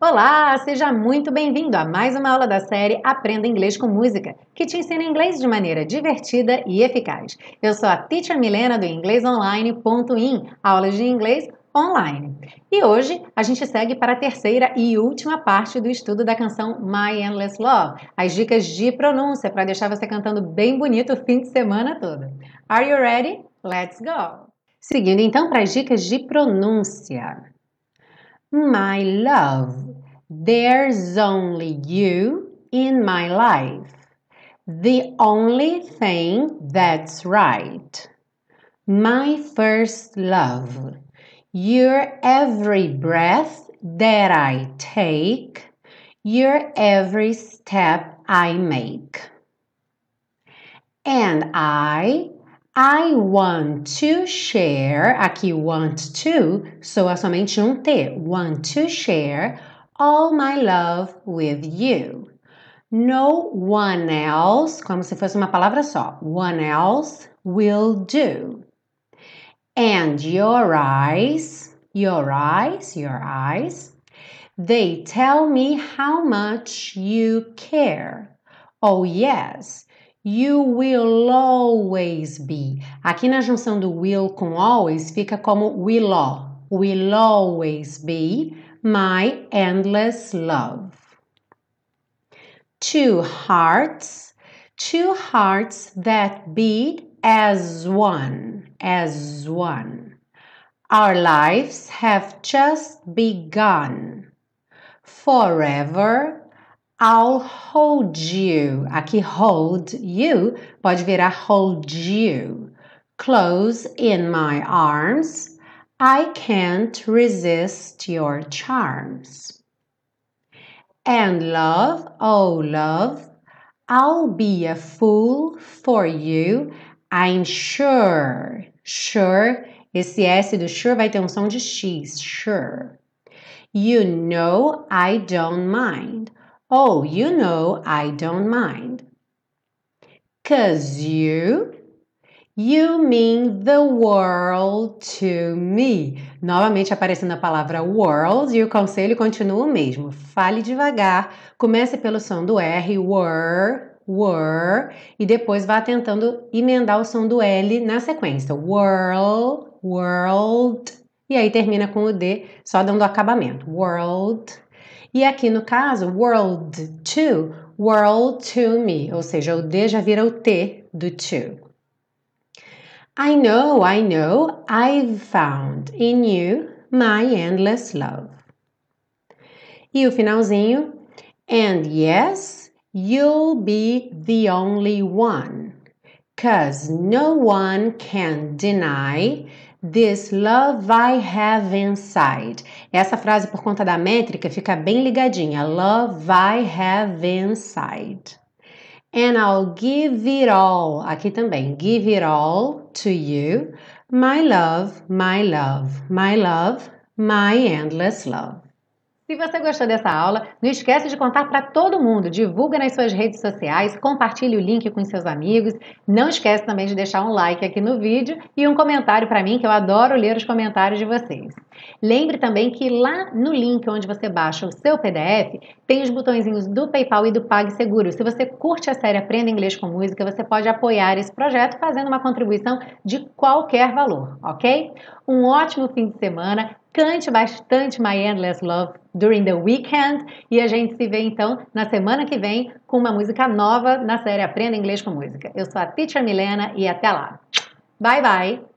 Olá, seja muito bem-vindo a mais uma aula da série Aprenda Inglês com Música, que te ensina inglês de maneira divertida e eficaz. Eu sou a Teacher Milena do inglesonline.in, aulas de inglês online. E hoje a gente segue para a terceira e última parte do estudo da canção My Endless Love, as dicas de pronúncia para deixar você cantando bem bonito o fim de semana todo. Are you ready? Let's go! Seguindo então para as dicas de pronúncia. My love, there's only you in my life. The only thing that's right. My first love, your every breath that I take, your every step I make. And I I want to share, aqui want to soa somente um T. Want to share all my love with you. No one else, como se fosse uma palavra só. One else will do. And your eyes, your eyes, your eyes, they tell me how much you care. Oh, yes. You will always be. Aqui na junção do will com always fica como will will always be my endless love. Two hearts, two hearts that beat as one, as one. Our lives have just begun. Forever I'll hold you. Aqui hold you pode virar hold you. Close in my arms. I can't resist your charms. And love, oh love, I'll be a fool for you. I'm sure. Sure. Esse S do sure vai ter um som de X. Sure. You know I don't mind. Oh, you know I don't mind. Cause you, you mean the world to me. Novamente aparecendo a palavra world e o conselho continua o mesmo. Fale devagar, comece pelo som do R, were, were, e depois vá tentando emendar o som do L na sequência. World, world, e aí termina com o D, só dando acabamento. World, e aqui no caso, world to, world to me, ou seja, o D já vira o T do to. I know, I know, I've found in you my endless love. E o finalzinho, and yes, you'll be the only one, cause no one can deny This love I have inside. Essa frase, por conta da métrica, fica bem ligadinha. Love I have inside. And I'll give it all. Aqui também. Give it all to you. My love, my love, my love, my endless love. Se você gostou dessa aula, não esquece de contar para todo mundo, divulga nas suas redes sociais, compartilhe o link com seus amigos. Não esquece também de deixar um like aqui no vídeo e um comentário para mim, que eu adoro ler os comentários de vocês. Lembre também que lá no link onde você baixa o seu PDF, tem os botõezinhos do PayPal e do PagSeguro. Se você curte a série Aprenda Inglês com Música, você pode apoiar esse projeto fazendo uma contribuição de qualquer valor, ok? Um ótimo fim de semana. Cante bastante My Endless Love during the weekend e a gente se vê então na semana que vem com uma música nova na série Aprenda Inglês com Música. Eu sou a Teacher Milena e até lá. Bye bye.